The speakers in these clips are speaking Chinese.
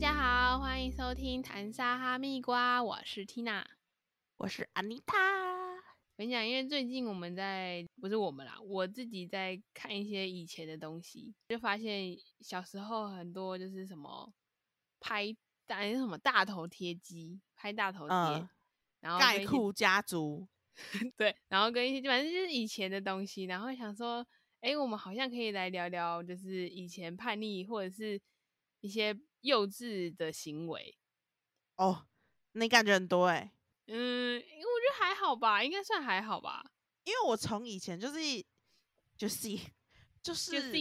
家好，欢迎收听谈沙哈密瓜，我是 Tina，我是安妮塔。我跟你讲，因为最近我们在不是我们啦，我自己在看一些以前的东西，就发现小时候很多就是什么拍大什么大头贴机，拍大头贴，嗯然后盖库家族，对，然后跟一些反正就是以前的东西，然后想说，哎，我们好像可以来聊聊，就是以前叛逆或者是一些幼稚的行为。哦，你感觉很多哎、嗯，因为我觉得还好吧，应该算还好吧。因为我从以前就是就是就是就是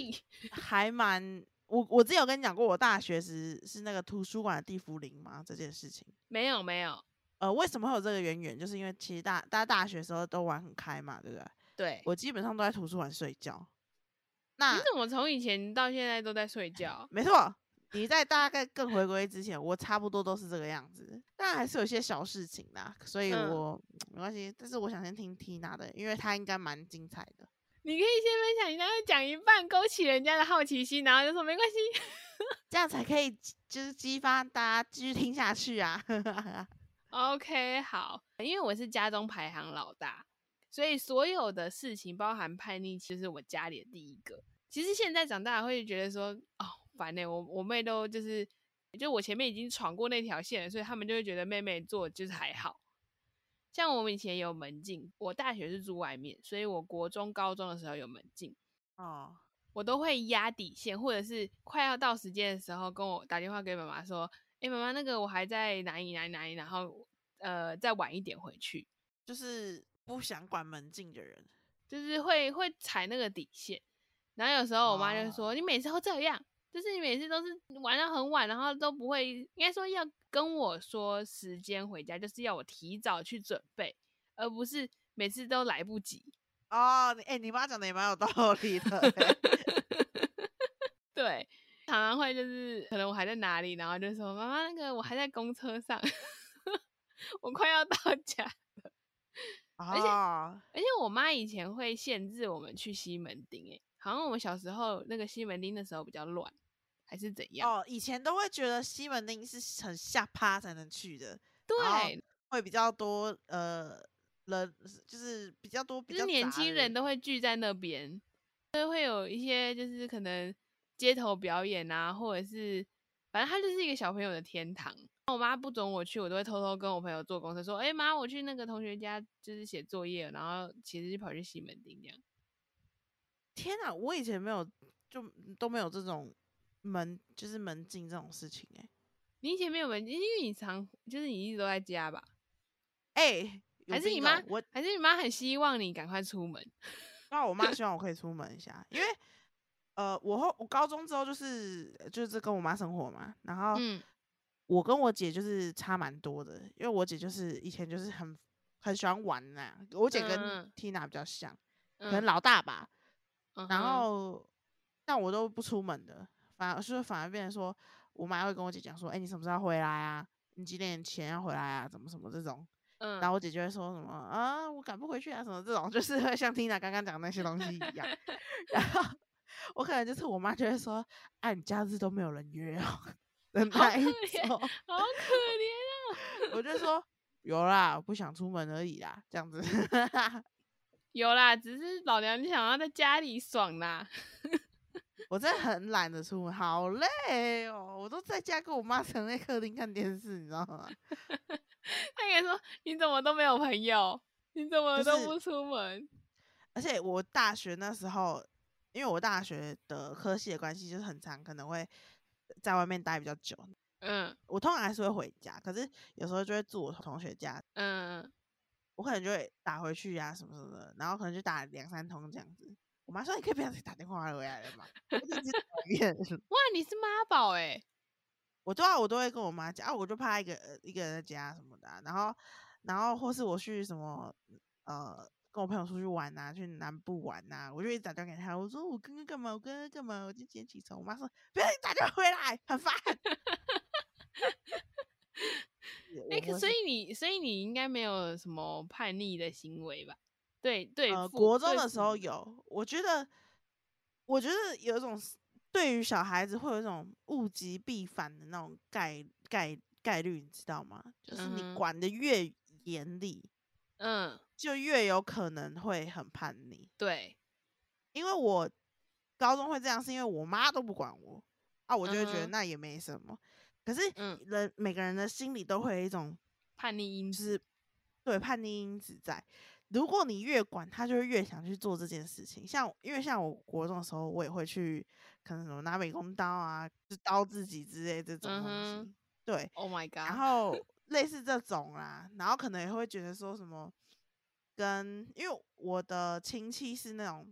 还蛮我我之前有跟你讲过，我大学时是那个图书馆的地茯苓吗？这件事情，没有没有，呃，为什么会有这个渊源？就是因为其实大大家大学的时候都玩很开嘛，对不对？对。我基本上都在图书馆睡觉。那你怎么从以前到现在都在睡觉？没错，你在大概更回归之前，我差不多都是这个样子，但还是有些小事情啦，所以嗯我、没关系。但是我想先听 Tina 的，因为她应该蛮精彩的。你可以先分享，你然后讲一半勾起人家的好奇心，然后就说没关系。这样才可以就是激发大家继续听下去啊。OK，好，因为我是家中排行老大，所以所有的事情，包含叛逆，其实是我家里的第一个。其实现在长大会觉得说，哦，烦呢、我我妹都就是，就我前面已经闯过那条线了，所以他们就会觉得妹妹做就是还好。像我们以前有门禁，我大学是住外面，所以我国中、高中的时候有门禁，哦，我都会压底线，或者是快要到时间的时候，跟我打电话给妈妈说：“哎、妈妈，那个我还在哪里哪里哪里，然后呃再晚一点回去。就是不想管门禁的人，”就是会会踩那个底线。然后有时候我妈就会说：“你每次都这样，就是你每次都是玩到很晚，然后都不会，应该说要跟我说时间回家，就是要我提早去准备，而不是每次都来不及。”哦，你哎、你妈讲的也蛮有道理的 欸、对，常常会就是可能我还在哪里，然后就说妈妈那个我还在公车上，我快要到家。且哦，而且我妈以前会限制我们去西门町，诶，好像我们小时候那个西门町的时候比较乱，还是怎样？哦，以前都会觉得西门町是很下趴才能去的，对，会比较多呃人，就是比较多比就是较年轻人都会聚在那边，就会有一些就是可能街头表演啊，或者是反正它就是一个小朋友的天堂。我妈不准我去，我都会偷偷跟我朋友坐公车说：“哎、妈，我去那个同学家就是写作业，然后其实就跑去西门町这样。天啊，我以前没有就都没有这种门就是门禁这种事情哎、你以前没有门禁，因为你常就是你一直都在家吧？哎、有还是你妈我还是你妈很希望你赶快出门？那我妈希望我可以出门一下，因为呃我后我高中之后就是就是跟我妈生活嘛，然后嗯。我跟我姐就是差蛮多的，因为我姐就是以前就是很很喜欢玩呐、我姐跟嗯 Tina 比较像，可能嗯，老大吧，然后但我都不出门的，反而是反而变成说，我妈会跟我姐讲说，哎、你什么时候回来啊？你几点前要回来啊？怎么什么这种，嗯，然后我姐就会说什么啊，我赶不回去啊，什么这种，就是会像 Tina 刚刚讲的那些东西一样。然后我可能就是我妈就会说，哎、你假日都没有人约哦的那一可怜，好可怜啊。我就说有啦，我不想出门而已啦，这样子。有啦，只是老娘就想要在家里爽啦。我真的很懒得出门，好累哦！我都在家跟我妈躺在客厅看电视，你知道吗？他也说你怎么都没有朋友，你怎么都不出门？而且我大学那时候，因为我大学的科系的关系，就是很长，可能会在外面待比较久。嗯我通常还是会回家，可是有时候就会住我同学家，嗯，我可能就会打回去呀、什么什么的，然后可能就打两三通这样子。我妈说：“你可以不要再打电话回来了嘛。”我就一直讨厌。哇，你是妈宝哎、我都要我都会跟我妈讲啊，我就怕一个呃一个人在家什么的啊、然后然后或是我去什么呃跟我朋友出去玩呐、去南部玩呐、我就一直打电话给他，我说我刚刚干嘛，我刚刚干嘛，我今天起床，我妈说不要你打电话回来，很烦。哎、所以你所以你应该没有什么叛逆的行为吧？对对呃，国中的时候有，我觉得，我觉得有一种是对于小孩子会有一种物极必反的那种概概概率，你知道吗？就是你管的越严厉，嗯，就越有可能会很叛逆。对，因为我高中会这样，是因为我妈都不管我啊，我就会觉得那也没什么。可是嗯人每个人的心里都会有一种叛逆因子，就是对叛逆因子在。如果你越管他，就会越想去做这件事情。像因为像我国中的时候，我也会去可能什么拿美工刀啊，就刀自己之类这种东西。嗯对，，Oh my 然 god，然后 类似这种啦，然后可能也会觉得说什么跟，因为我的亲戚是那种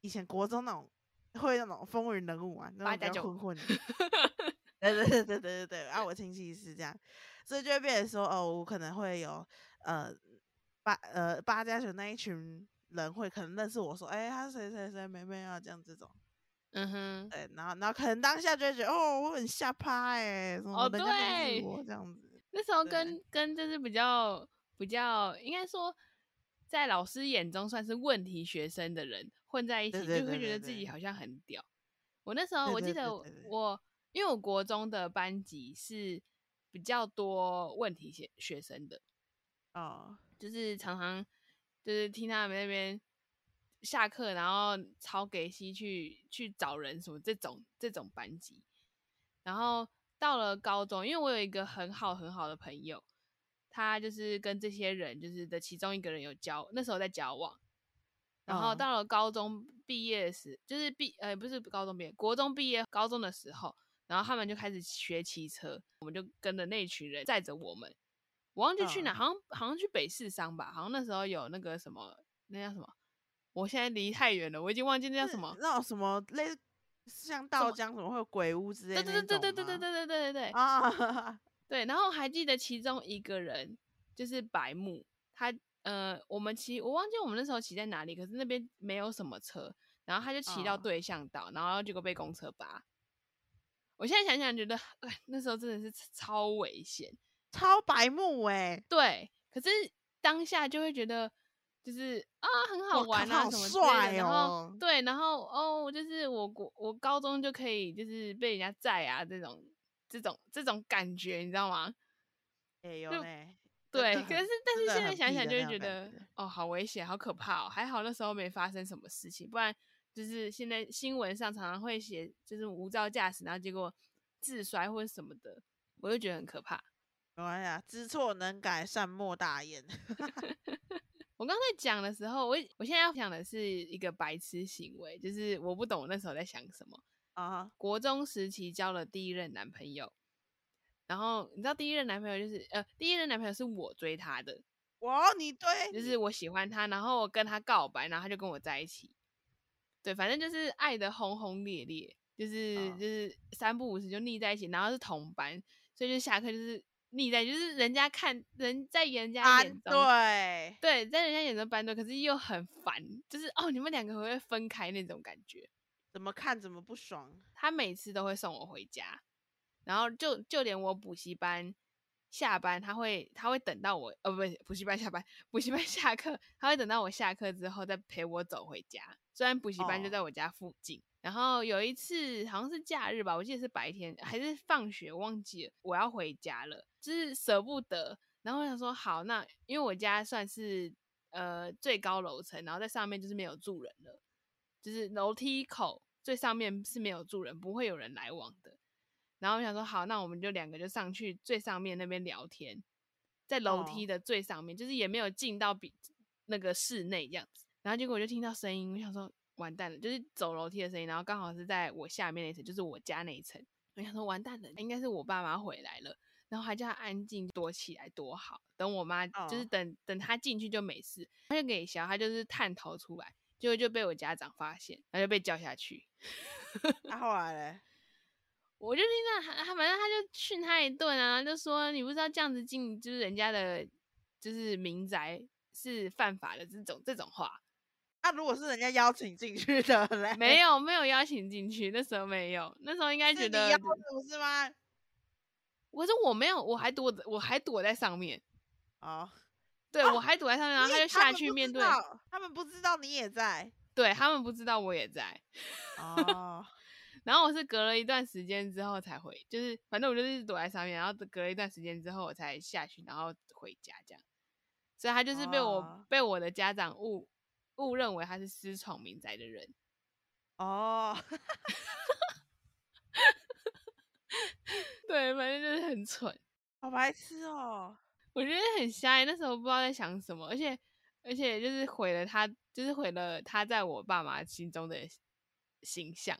以前国中那种会那种风云人物啊，那种比较混混的。对对对对对对对，啊，我亲戚是这样，所以就会变成说，哦，我可能会有呃八呃八加九那一群人会可能认识我说，哎、他是谁谁谁妹妹啊，这样这种，嗯哼，对，然后然后可能当下就会觉得，哦，我很下趴哎、什么哦对我这样子，那时候跟跟就是比较比较，应该说，在老师眼中算是问题学生的人混在一起，就会觉得自己好。像很屌。我那时候我记得我，因为我国中的班级是比较多问题学学生的，哦，就是常常就是听他们那边下课，然后抄给西去去找人什么这种这种班级。然后到了高中，因为我有一个很好很好的朋友，他就是跟这些人就是的其中一个人有交，那时候在交往。然后嗯到了高中毕业时，就是毕呃不是高中毕业，国中毕业高中的时候，然后他们就开始学骑车，我们就跟着那群人载着我们，我忘记去哪，嗯好像好像去北市商吧，好像那时候有那个什么，那叫什么？我现在离太远了，我已经忘记那叫什么。那种什么类似像道江什么会有鬼屋之类对的对对对对对对那种吗对对对对啊，对，然后还记得其中一个人就是白木，他呃，我们骑我忘记我们那时候骑在哪里，可是那边没有什么车，然后他就骑到哦对向道，然后结果被公车扒。我现在想想觉得，哎，那时候真的是超危险。超白目哎、对，可是当下就会觉得就是啊很好玩啊什么之类帅的，然后哦对，然后哦就是我国我高中就可以就是被人家载啊这种这种这种感觉，你知道吗？哎、有就呢。对，可是但是现在想想就会觉得觉哦好危险，好可怕哦，还好那时候没发生什么事情，不然就是现在新闻上常常会写就是无照驾驶，然后结果自摔或者什么的，我就觉得很可怕。没关系啊，知错能改，善莫大焉。我刚才讲的时候，我我现在要讲的是一个白痴行为，就是我不懂我那时候在想什么。啊，国中时期交了第一任男朋友，然后你知道第一任男朋友就是呃，第一任男朋友是我追他的，哇，你对，就是我喜欢他，然后我跟他告白，然后他就跟我在一起。对，反正就是爱的轰轰烈烈，就是、哦就是三不五时就腻在一起，然后是同班，所以就下课就是腻在，就是人家看人在人家安眼中，对，对，在人家眼中班对，可是又很烦，就是哦，你们两个会不会分开那种感觉。怎么看怎么不爽。他每次都会送我回家，然后就就连我补习班下班，他会他会等到我，呃，不是补习班下班，补习班 下课，他会等到我下课之后再陪我走回家。虽然补习班就哦在我家附近，然后有一次好像是假日吧，我记得是白天还是放学，忘记了，我要回家了，就是舍不得。然后我想说，好，那因为我家算是呃最高楼层，然后在上面就是没有住人了，就是楼梯口最上面是没有住人，不会有人来往的。然后我想说，好，那我们就两个就上去最上面那边聊天，在楼梯哦的最上面，就是也没有进到比那个室内这样子。然后结果我就听到声音，我想说完蛋了，就是走楼梯的声音，然后刚好是在我下面那一层，就是我家那一层。我想说完蛋了，应该是我爸妈回来了，然后还叫他安静躲起来多好，等我妈就是哦等等他进去就没事，他就给小他就是探头出来，结果就被我家长发现，然后就被叫下去。那、后来嘞？我就听到他，他反正他就训他一顿啊，就说你不知道这样子进就是人家的，就是民宅是犯法的这种这种话，那、如果是人家邀请进去的嘞？没有没有邀请进去，那时候没有，那时候应该觉得不是吗？我是我没有，我还躲着，我还躲在上面，哦，对、哦我还躲在上面，然后他就下去面对，他们不知道你也在。对他们不知道我也在，哦，然后我是隔了一段时间之后才回，就是反正我就是躲在上面，然后隔了一段时间之后我才下去，然后回家这样。所以他就是被我、哦被我的家长误误认为他是私闯民宅的人。哦，对，反正就是很蠢，好白痴哦。我觉得很瞎欸。那时候不知道在想什么，而且而且就是毁了他，就是毁了他在我爸妈心中的形象。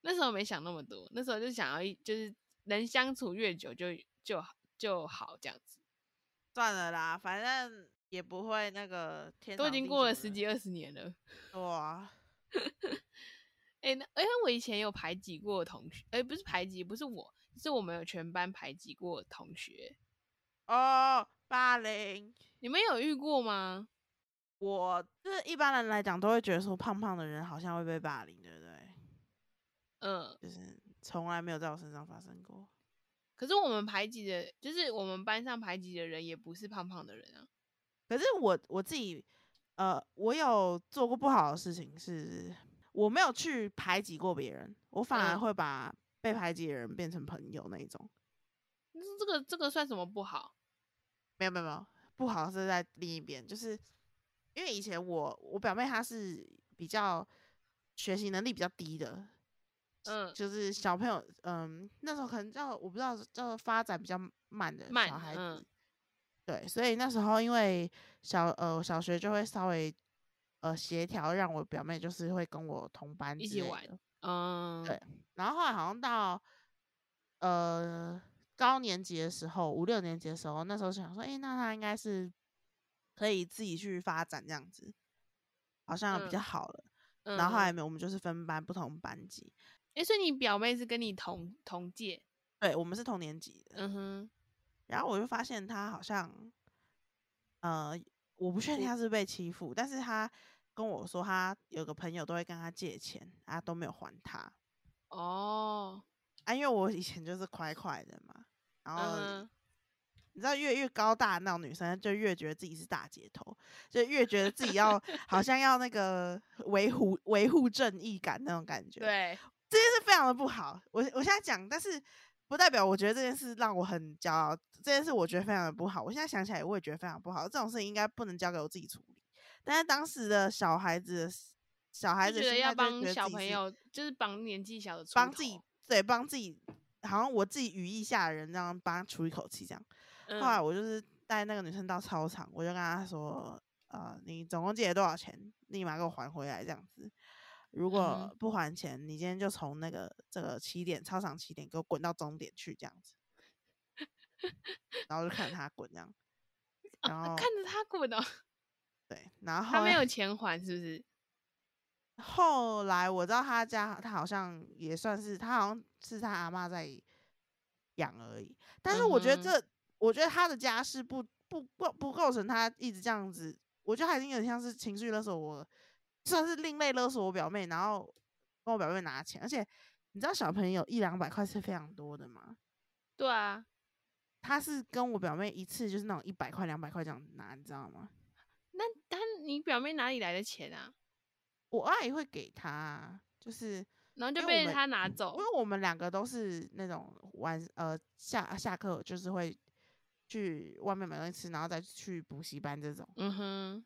那时候没想那么多，那时候就想要一就是能相处越久就就好就好这样子。算了啦，反正也不会那个天都已经过了十几二十年了。哇，哎、那哎、我以前有排挤过同学，哎、不是排挤，不是我，是我们有全班排挤过同学。哦，霸凌。你们有遇过吗？我就是一般人来讲，都会觉得说胖胖的人好像会被霸凌，对不对？嗯，就是从来没有在我身上发生过。可是我们排挤的，就是我们班上排挤的人，也不是胖胖的人啊。可是我我自己，呃，我有做过不好的事情是，我没有去排挤过别人，我反而嗯会把被排挤的人变成朋友那一种。那这个这个算什么不好？没有没有没有，不好是在另一边，就是因为以前我我表妹她是比较学习能力比较低的，嗯，就是小朋友，嗯，那时候可能叫我不知道叫做发展比较慢的慢小孩子，嗯对，所以那时候因为小呃小学就会稍微呃协调，让我表妹就是会跟我同班一起玩嗯，对然后后来好像到呃高年级的时候，五六年级的时候，那时候想说，哎、那他应该是可以自己去发展这样子，好像比较嗯好了。嗯，然后后来嗯没有，我们就是分班不同班级，诶所以你表妹是跟你同同届？对我们是同年级的。嗯哼，然后我就发现他好像，呃，我不确定他是被欺负，但是他跟我说他有个朋友都会跟他借钱，啊都没有还他。哦，啊，因为我以前就是快快的嘛，然后你知道越越高大的那种女生就越觉得自己是大姐头，就越觉得自己要 好像要那个维护维护正义感那种感觉，，对，这件事非常的不好。我我现在讲，但是不代表我觉得这件事让我很骄傲。这件事我觉得非常的不好。我现在想起来，我也觉得非常不好。这种事情应该不能交给我自己处理。但是当时的小孩子小孩子就觉得要帮小朋友，就是帮年纪小的帮自己，对帮自己，好像我自己羽翼下的人这样帮他出一口气这样。嗯后来我就是带那个女生到操场，我就跟她说，呃，你总共借了多少钱？立马给我还回来这样子。如嗯果不还钱，你今天就从那个这个起点操场起点给我滚到终点去这样子。然后就看着他滚这样，然后看着他滚哦，对，然后他没有钱还，是不是？后来我知道他家，他好像也算是他好像是他阿妈在养而已。但是我觉得嗯这，我觉得他的家世不不不不构成他一直这样子。我觉得他已经有点像是情绪勒索我，算是另类勒索我表妹，然后跟我表妹拿钱。而且你知道小朋友一两百块是非常多的吗？对啊，他是跟我表妹一次就是那种一百块两百块这样拿，你知道吗？那他你表妹哪里来的钱啊？我阿姨会给他啊，就是然后就被他拿走因，为我们两个都是那种晚呃下下课就是会去外面买东西吃，然后再去补习班这种。嗯哼，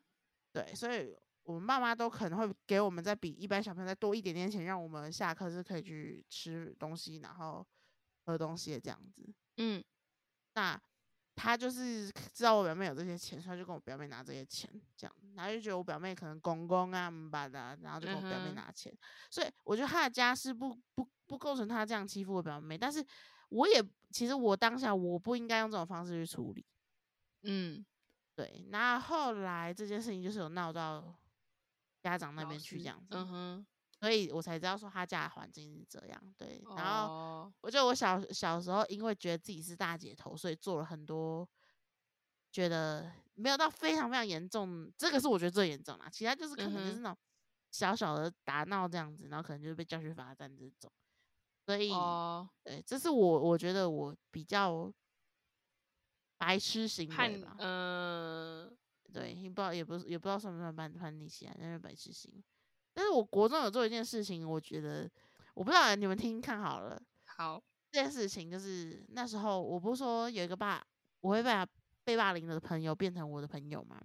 对，所以我们爸妈都可能会给我们再比一般小朋友再多一点点钱，让我们下课是可以去吃东西，然后喝东西的这样子。嗯。那他就是知道我表妹有这些钱，所以他就跟我表妹拿这些钱，这样，然后就觉得我表妹可能公公啊、姆巴的啊，然后就跟我表妹拿钱，所以我觉得他的家世不不不构成他这样欺负我表妹，但是我也其实我当下我不应该用这种方式去处理，嗯，对，那后来这件事情就是有闹到家长那老边去师这样子，嗯哼，所以我才知道说他家的环境是这样，对，然后。哦，我觉得我小小时候因为觉得自己是大姐头，所以做了很多觉得没有到非常非常严重，这个是我觉得最严重啦。其他就是可能就是那种小小的打闹这样子，然后可能就是被叫去罚站这种。所以，哦，对，这是我我觉得我比较白痴行叛为吧。嗯对，也不知道也不是也不知道算不算叛叛逆期啊，那是白痴行为。但是我国中有做一件事情，我觉得我不知道你们听听看好了。好，这件事情就是那时候我不是说有一个霸，我会把被霸凌的朋友变成我的朋友吗？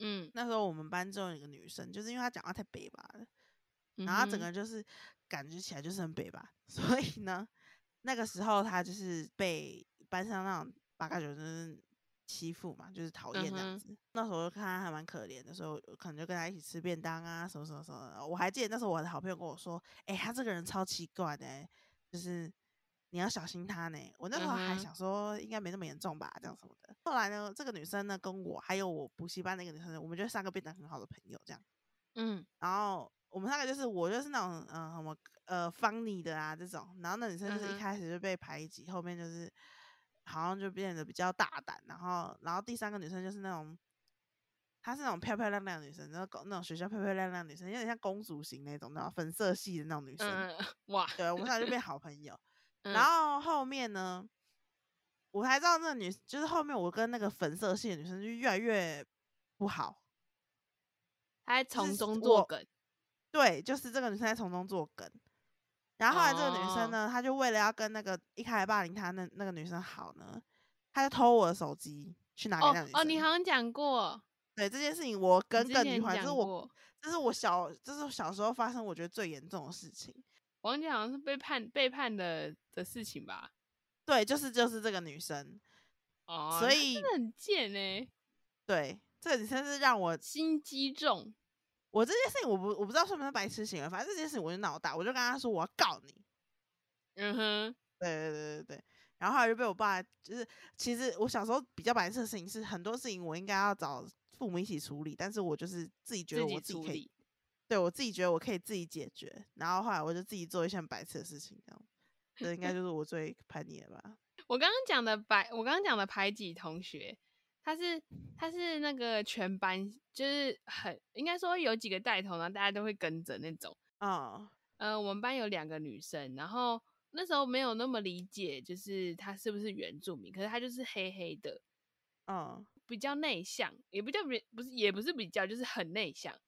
嗯，那时候我们班中有一个女生，就是因为她讲话太北吧了，嗯然后她整哼个就是感觉起来就是很北吧，所以呢，那个时候她就是被班上那种八嘎九就是欺负嘛，就是讨厌这样子。那时候就看她还蛮可怜的，时候可能就跟他一起吃便当啊，什么什么什么的。我还记得那时候我的好朋友跟我说，哎、他这个人超奇怪的、欸，就是。你要小心他呢。我那时候还想说，应该没那么严重吧，这样什么的。后来呢，这个女生呢，跟我还有我补习班那个女生，我们就三个变得很好的朋友，这样。嗯然后我们三个就是我就是那种嗯、呃、什么呃 funny 的啊这种，然后那女生就是一开始就被排挤，后面就是好像就变得比较大胆，然后然后第三个女生就是那种。她是那种漂漂亮亮的女生，然后那种学校漂漂亮亮的女生，有点像公主型那种，那种粉色系的那种女生。嗯，哇，对，我们俩就变好朋友。嗯然后后面呢，我才知道那个女，就是后面我跟那个粉色系的女生就越来越不好。她在从中作梗，对，就是这个女生在从中作梗。然后后来这个女哦生呢，她就为了要跟那个一开始霸凌她那那个女生好呢，她就偷我的手机去拿给哦那个女生。哦，你好像讲过，对这件事情，我你耿之前耿于怀，这是我过，这是我小这是我小时候发生我觉得最严重的事情。王姐好像是被判背叛的的事情吧？对，就是就是这个女生，哦，所以真的很贱哎，对这个女生是让我心机重，我这件事情我不我不知道算不算白痴行为，反正这件事情我就闹大，我就跟他说我要告你。嗯哼，对对对对对，然后后来就被我爸，就是其实我小时候比较白痴的事情是很多事情我应该要找父母一起处理，但是我就是自己觉得我自己可以，对我自己觉得我可以自己解决，然后后来我就自己做一些很白痴的事情，这样，这应该就是我最叛逆的吧。我刚刚讲的白，我刚刚讲的排挤同学，他是他是那个全班就是很应该说有几个带头，然后大家都会跟着那种。嗯呃，我们班有两个女生，然后那时候没有那么理解，就是她是不是原住民，可是她就是黑黑的，嗯比较内向，也不叫比不是也不是比较，就是很内向。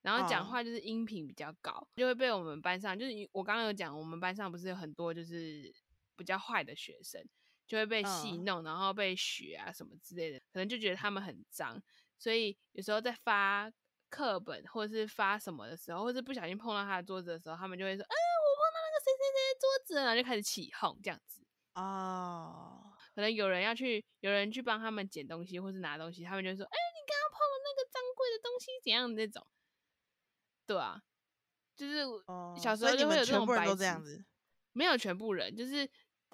然后讲哦话就是音频比较高，就会被我们班上，就是我刚刚有讲，我们班上不是有很多就是比较坏的学生，就会被戏嗯弄，然后被学啊什么之类的，可能就觉得他们很脏，所以有时候在发课本或者是发什么的时候，或是不小心碰到他的桌子的时候，他们就会说：“嗯、我碰到那个谁谁谁桌子了。”然后就开始起哄这样子。哦，可能有人要去，有人去帮他们捡东西或是拿东西，他们就会说：“哎、你刚刚碰了那个脏贵的东西，怎样的那种？”对啊，就是哦，小时候就会有这们全部人种白痴都这样子。没有全部人，就是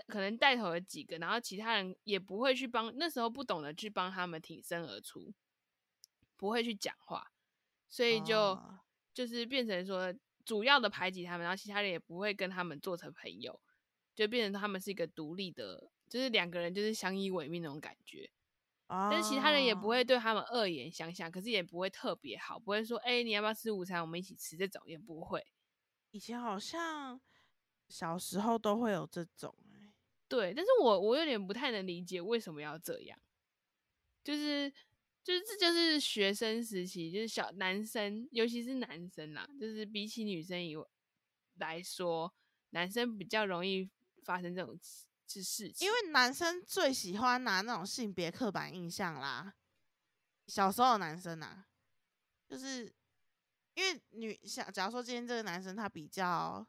可能带头的几个，然后其他人也不会去帮，那时候不懂得去帮他们挺身而出，不会去讲话，所以就、哦就是变成说主要的排挤他们，然后其他人也不会跟他们做成朋友，就变成他们是一个独立的，就是两个人就是相依为命那种感觉。但是其他人也不哦会对他们恶言相向，可是也不会特别好，不会说哎、你要不要吃午餐，我们一起吃这种也不会。以前好像小时候都会有这种、欸，对，但是我我有点不太能理解为什么要这样，就是就是这就是学生时期，就是小男生，尤其是男生啦，就是比起女生以来说，男生比较容易发生这种事事情，因为男生最喜欢拿那种性别刻板印象啦。小时候的男生啊，就是因为女像，假如说今天这个男生他比较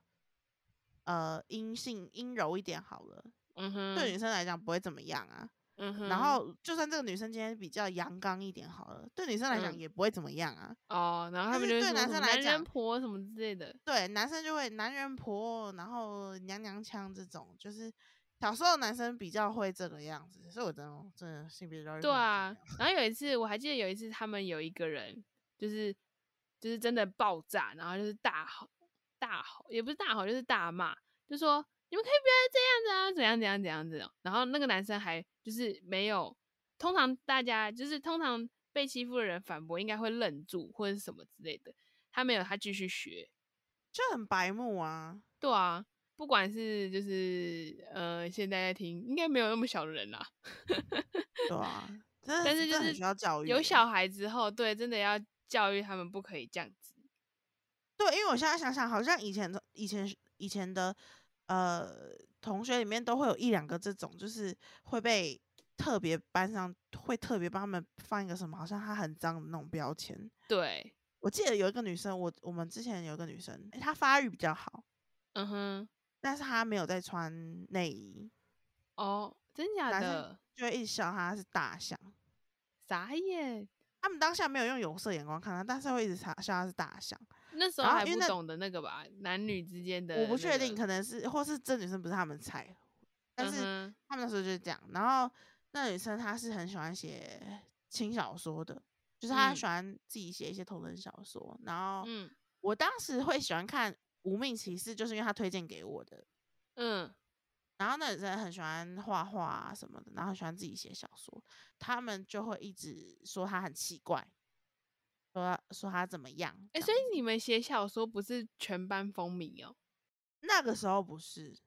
呃阴性阴柔一点好了，嗯哼，对女生来讲不会怎么样啊。嗯哼，然后就算这个女生今天比较阳刚一点好了，对女生来讲嗯也不会怎么样啊。哦，然后他们就对男生来什么男人婆什么之类的，对，男生就会男人婆，然后娘娘腔这种，就是小时候男生比较会这个样子，所以我真的真的性别教育对啊。，然后有一次我还记得有一次他们有一个人就是就是真的爆炸，然后就是大吼大吼，也不是大吼就是大骂，就说你们可以不要再这样子啊，怎样怎样怎样怎样。然后那个男生还就是没有，通常大家就是通常被欺负的人反驳应该会愣住或者是什么之类的，他没有，他继续学。就很白目啊。对啊，不管是就是呃现在在听，应该没有那么小的人啦。对啊，但是就是。有小孩之后，对，真的要教育他们不可以这样子。对，因为我现在想想，好像以前以前以前的呃同学里面都会有一两个这种，就是会被特别班上会特别帮他们放一个什么，好像他很脏的那种标签。对，我记得有一个女生，我我们之前有一个女生，诶她发育比较好，嗯哼，但是她没有在穿内衣，哦，真假男生的，就会一直笑她是大象。傻眼。他们当下没有用有色眼光看她，但是会一直嘲笑她是大象。那时候还不懂得那个吧，男女之间的、我不确定，可能是或是这女生不是他们菜，但是他们那时候就是这样。然后那女生她是很喜欢写轻小说的，就是她嗯喜欢自己写一些同人小说。然后嗯我当时会喜欢看《无命骑士》，就是因为她推荐给我的。嗯然后那女生很喜欢画画啊什么的，然后很喜欢自己写小说，他们就会一直说她很奇怪，说说他怎么样。哎、所以你们写小说不是全班风靡哦，那个时候不是，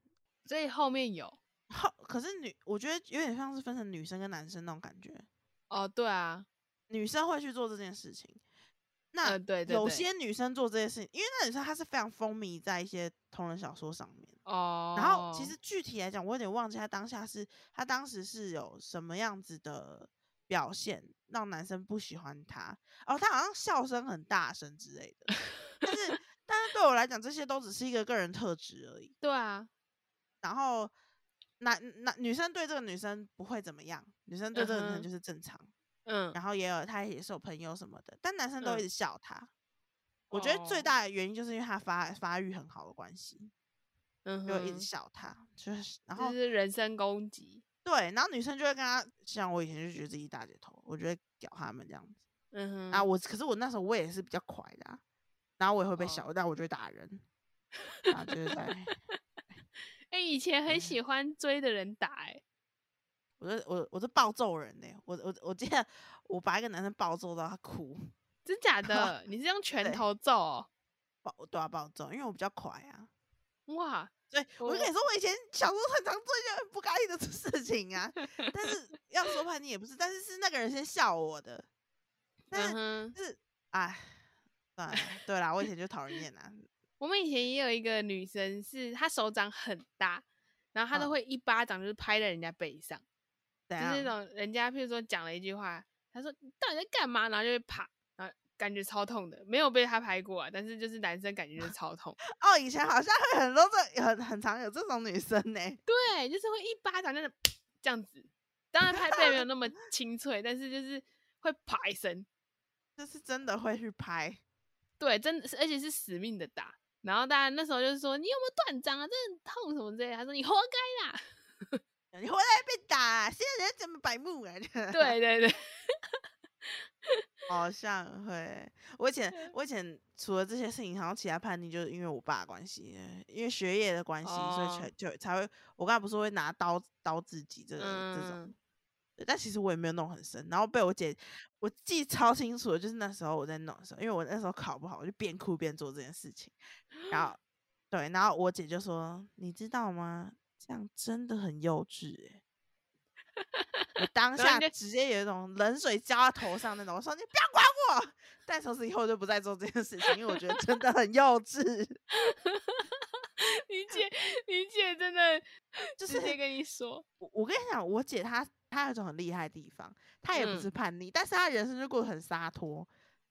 所以后面有后可是女，我觉得有点像是分成女生跟男生那种感觉。哦，对啊，女生会去做这件事情，那、呃对对有些女生做这件事情，因为那女生她是非常风靡在一些同人小说上面。哦，然后其实具体来讲，我有点忘记她当下是她当时是有什么样子的表现让男生不喜欢她。哦，她好像笑声很大声之类的，但是 但是对我来讲，这些都只是一个个人特质而已。对啊，然后男男女生对这个女生不会怎么样，女生对这个女生就是正常。嗯然后也有他也是有朋友什么的，但男生都嗯一直笑他。我觉得最哦大的原因就是因为他发发育很好的关系，嗯就一直，笑他，就是然后就是人身攻击，对，然后女生就会跟他，像我以前就觉得自己大姐头，我就会屌他们这样子。嗯哼，啊，我可是我那时候我也是比较快的、啊，然后我也会被哦，但我就会打人，然后就是在，哎、以前很喜 欢追的人打、哎，我是我我是暴揍人呢、我我我记得我把一个男生暴揍到他哭，真假的？你是用拳头揍哦？暴对啊暴揍，因为我比较快啊。哇，所以我就跟你说，我以前小时候很常做一些很不该的 事情啊。但是 要说叛逆也不是，但是是那个人先笑我的。但是嗯哼，是哎，算了，对啦，我以前就讨人厌啊。我们以前也有一个女生，是她手掌很大，然后她都嗯会一巴掌就是拍在人家背上，就是那？种人家譬如说讲了一句话，她说你到底在干嘛，然后就会啪，感觉超痛的，没有被他拍过啊，但是就是男生感觉就是 超痛，哦，以前好像会很多这很很常有这种女生呢、对，就是会一巴掌就是这样子，当然拍背没有那么 清脆，但是就是会啪一声，就是真的会去拍。对，真的是，而且是死命的打。然后大家那时候就是说你有没有断章啊？这很痛什么之类的。他说你活该啦。你回来被打，现在人怎么白目啊？对，对对，好像会。我以前我以前除了这些事情，好像其他叛逆就是因为我爸的关系，因为学业的关系，所以才哦就才会。我刚才不是会拿刀刀自己这个、这种但其实我也没有弄很深，然后被我姐，我记超清楚的，就是那时候我在弄的时候，因为我那时候考不好，我就边哭边做这件事情，然后 对，然后我姐就说：“你知道吗？这样真的很幼稚诶、我当下直接有一种冷水浇在头上那种，我说你不要管我。但从此以后我就不再做这件事情，因为我觉得真的很幼稚，你姐你姐真的就是直接跟你说，我我跟你讲，我姐她她有一种很厉害的地方，她也不嗯是叛逆，但是她人生就过得很洒脱。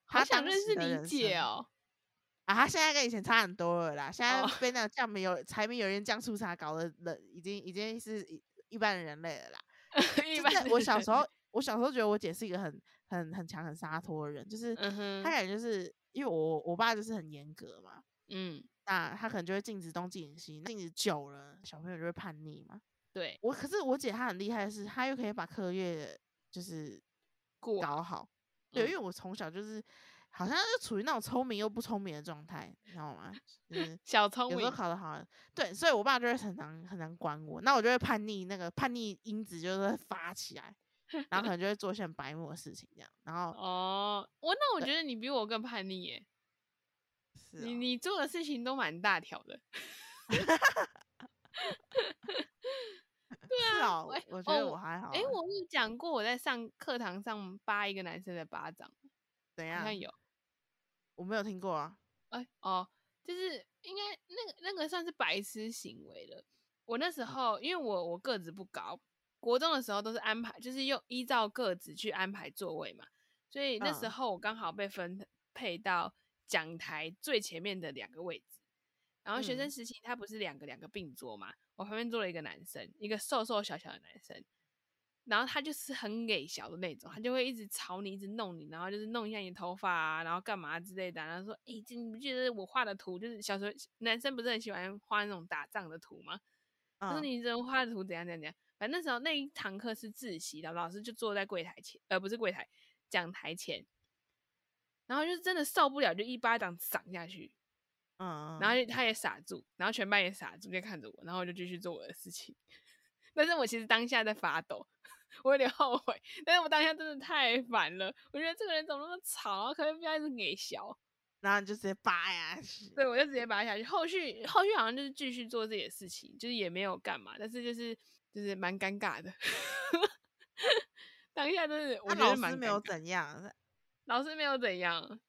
好她想认识你姐哦。啊，她现在跟以前差很多了啦，现在哦被那个酱梅油柴米油盐酱醋茶搞得人已经已经是一一般的人类了啦。我小时候，我小时候觉得我姐是一个很很很强很洒脱的人，就是嗯她感觉就是因为我我爸就是很严格嘛，嗯，那他可能就会禁止东禁止西，禁止久了，小朋友就会叛逆嘛。对，我可是我姐她很厉害的是，她又可以把课业就是搞好。对，嗯因为我从小就是好像就处于那种聪明又不聪明的状态，你知道吗？就是小聪有时候，考得好，对，所以我爸就会很难很难管我，那我就会叛逆，那个叛逆因子就是会发起来，然后可能就会做一些很白目的事情这样，然后哦，我那我觉得你比我更叛逆耶，是哦你你做的事情都蛮大条的。是哦哎，我觉得哦我还好哎、欸，我有讲过我在上课堂上扒一个男生的巴掌，怎样好像？有。我没有听过啊，哎、哦，就是应该那个那个算是白痴行为了。我那时候因为我我个子不高，国中的时候都是安排，就是用依照个子去安排座位嘛，所以那时嗯候我刚好被分配到讲台最前面的两个位置。然后学生嗯时期他不是两个两个并桌嘛，我旁边坐了一个男生，一个瘦瘦小小的男生，然后他就是很给小的那种，他就会一直吵你，一直弄你，然后就是弄一下你的头发啊，然后干嘛之类的啊、然后说，诶，这你不觉得我画的图就是小时候男生不是很喜欢画那种打仗的图吗？他说嗯你这人画的图怎样怎样怎样，反正那时候那一堂课是自习的，老师就坐在柜台前，呃，不是柜台，讲台前，然后就是真的受不了，就一巴掌赏下去，嗯，然后他也傻住，然后全班也傻住，就看着我，然后我就继续做我的事情。但是我其实当下在发抖，我有点后悔，但是我当下真的太烦了，我觉得这个人怎么那么吵，可不可以不要一直给笑？然后你就直接扒下去。对，我就直接扒下去。后续后续好像就是继续做自己的事情，就是也没有干嘛，但是就是就是蛮尴尬的。当下真的我觉得蛮 老师没有怎样，老师没有怎样，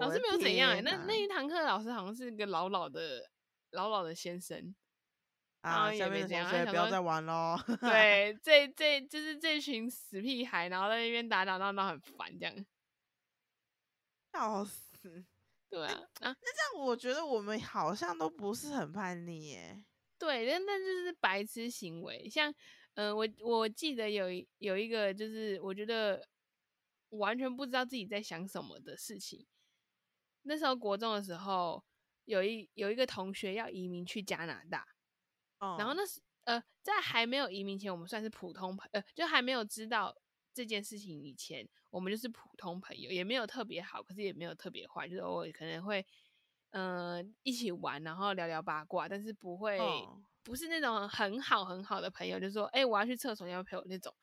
老师没有怎样哎、那那一堂课老师好像是个老老的老老的先生。啊，也下面的同学不要再玩喽。对，这这就是这群死屁孩，然后在那边打打闹闹，很烦这样。笑死！对啊，啊，但我觉得我们好像都不是很叛逆耶。对，但但就是白痴行为，像，嗯、我我记得有一有一个，就是我觉得完全不知道自己在想什么的事情。那时候国中的时候，有一有一个同学要移民去加拿大，哦然后那是呃，在还没有移民前，我们算是普通朋，呃，就还没有知道这件事情以前，我们就是普通朋友，也没有特别好，可是也没有特别坏，就是偶尔可能会，呃，一起玩，然后聊聊八卦，但是不会，哦不是那种很好很好的朋友，就说，哎、我要去厕所，你要陪我那种。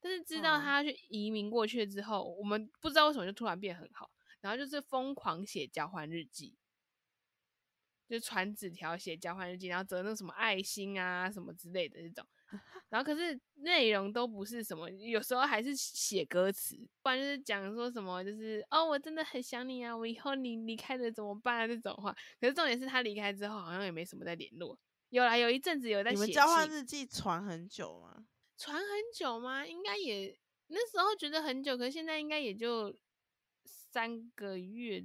但是知道嗯。他去移民过去之后，我们不知道为什么就突然变很好，然后就是疯狂写交换日记，就传纸条写交换日记，然后折那种什么爱心啊什么之类的这种。然后可是内容都不是什么，有时候还是写歌词，不然就是讲说什么就是哦，我真的很想你啊，我以后你离开了怎么办啊这种话。可是重点是他离开之后，好像也没什么在联络。有啦，有一阵子有在你们写交换日记传很久吗？传很久吗？应该也那时候觉得很久，可是现在应该也就三个月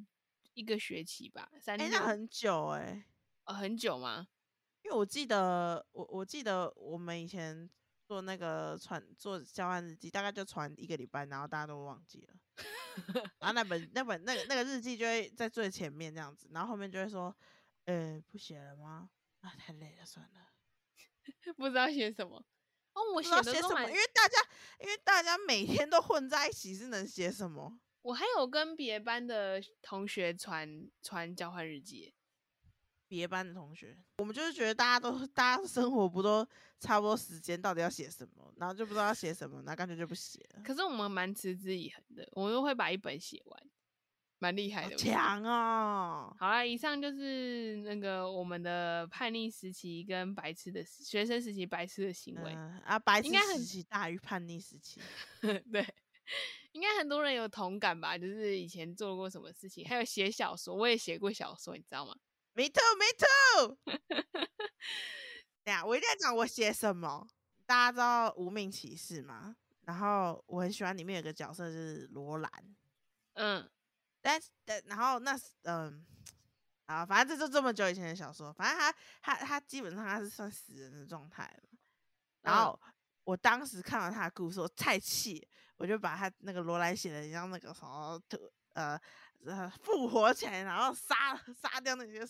一个学期吧，三哎、六、那很久哎、呃很久吗？因为我记得我我记得我们以前做那个传做交换日记，大概就传一个礼拜，然后大家都忘记了。然后那本那本那个那个日记就会在最前面这样子，然后后面就会说，呃，不写了吗？啊，太累了，算了。不知道写什么。哦，我写什么，的都因为大家因为大家每天都混在一起，是能写什么？我还有跟别班的同学传传交换日记，别班的同学，我们就是觉得大家都大家生活不都差不多时间，到底要写什么，然后就不知道要写什么，然后干脆就不写了。可是我们蛮持之以恒的，我们都会把一本写完，蛮厉害的。强哦！好啦，以上就是那个我们的叛逆时期跟白痴的时学生时期白痴的行为。嗯啊，白痴时期大于叛逆时期。对，应该很多人有同感吧？就是以前做过什么事情，还有写小说，我也写过小说，你知道吗？Me too, me too。等下，我一定要讲我写什么。大家知道《无名骑士》吗？然后我很喜欢里面有个角色就是罗兰，嗯，但是但然后那是嗯啊，反正这就这么久以前的小说，反正他他他基本上他是算死人的状态了。然嗯后我当时看到他的故事，我太气，我就把他那个罗兰写的像那个什么特呃呃复活起来，然后杀杀掉那些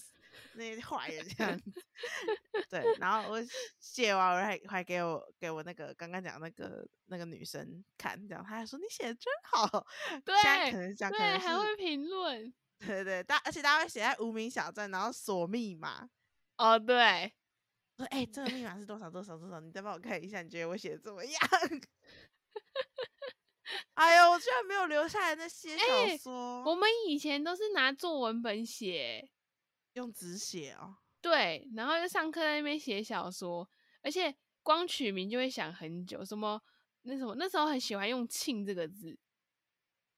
那些坏人这样子。对，然后我写完，我还还给我给我那个刚刚讲那个那个女生看，这样她还说你写的真好。对现在可对能这样，可对，能还会评论。对对，大而且大家会写在无名小站，然后锁密码，哦，对，说哎、这个密码是多少多少多少，你再帮我看一下，你觉得我写的怎么样？哎呦，我居然没有留下来那些哎小说，我们以前都是拿作文本写，用纸写哦。对，然后就上课在那边写小说，而且光取名就会想很久，什么那什么那时候很喜欢用“庆”这个字，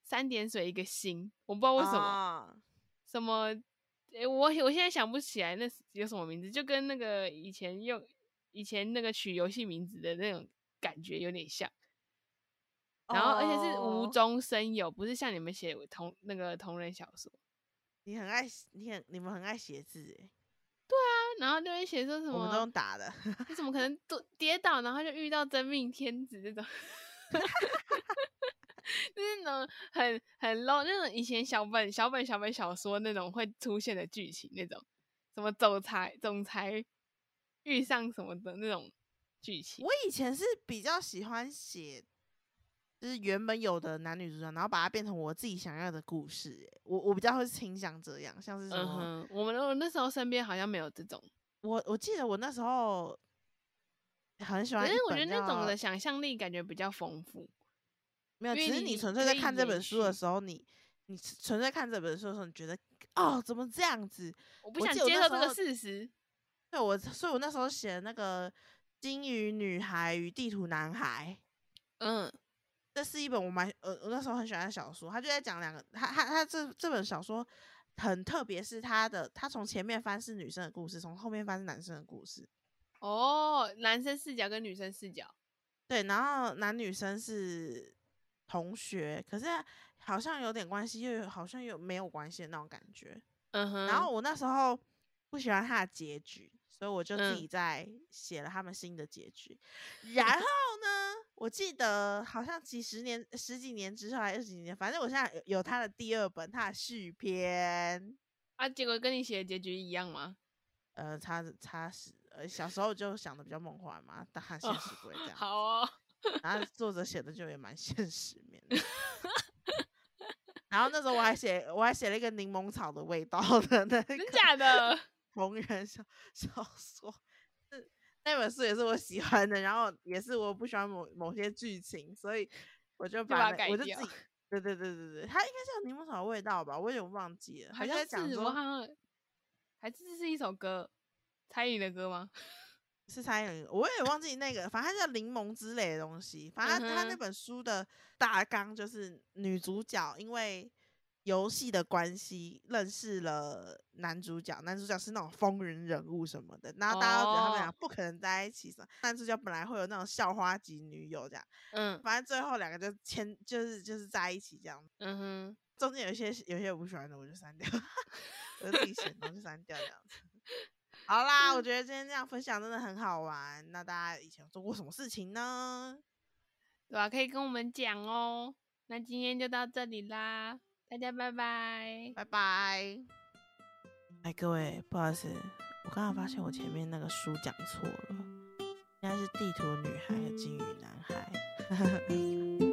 三点水一个心，我不知道为什么。啊什么诶我我现在想不起来那是有什么名字，就跟那个以前用以前那个取游戏名字的那种感觉有点像。然后而且是无哦中生有，不是像你们写同那个同人小说。你很爱写，你很你们很爱写字诶。对啊，然后那边写说什我们都么用打的。你怎么可能都跌倒，然后就遇到真命天子这种，就是那种很很 low 那种以前小本小本小本小说那种会出现的剧情，那种什么总裁总裁遇上什么的那种剧情我。以前是比较喜欢写，就是原本有的男女主角，然后把它变成我自己想要的故事欸。我我比较会倾向这样，像是什么，我们我那时候身边好像没有这种，我我记得我那时候很喜欢一可是我觉得那种的想象力感觉比较丰富。没有，其实你纯粹在看这本书的时候，你你纯粹看这本书的时候，你觉得哦，怎么这样子？我不想接受这个事实。对我，所以我那时候写的那个《金鱼女孩与地图男孩》，嗯这是一本我蛮呃，我那时候很喜欢的小说。他就在讲两个，他他他这这本小说很特别，是他的他从前面翻是女生的故事，从后面翻是男生的故事。哦，男生视角跟女生视角。对，然后男女生是同学，可是好像有点关系，又有好像又没有关系的那种感觉。嗯哼，然后我那时候不喜欢他的结局，所以我就自嗯己在写了他们新的结局。然后呢，我记得好像几十年、十几年之后，还是二十几年，反正我现在有有他的第二本，他的续篇。啊，结果跟你写的结局一样吗？呃，差差十，呃，小时候就想的比较梦幻嘛，当然现哦实不会这样。好哦，然后作者写的就也蛮现实面的。然后那时候我还写，我还写了一个柠檬草的味道的那真个假的？同人小小说，是那本书也是我喜欢的，然后也是我不喜欢某某些剧情，所以我就把把它改我就自己，对对对对对，它应该是有柠檬草的味道吧，我有点忘记了，好像是，在讲说我好像还是这是一首歌，蔡依林的歌吗？是蔡依林，我也忘记那个，反正它叫柠檬之类的东西。反正它他那本书的大纲就是女主角因为游戏的关系认识了男主角，男主角是那种风云人物什么的，然后大家都觉得他们俩哦不可能在一起什么。男主角本来会有那种校花级女友这样，嗯反正最后两个就牵就是就是在一起这样。嗯哼，中间有一些有一些我不喜欢的，我就删掉，我就自己选，然后就删掉这样子。好啦，我觉得今天这样分享真的很好玩。那大家以前做过什么事情呢？对吧、可以跟我们讲哦。那今天就到这里啦，大家拜拜。拜拜。哎，各位，不好意思，我刚刚发现我前面那个书讲错了，应该是地图女孩和金鱼男孩。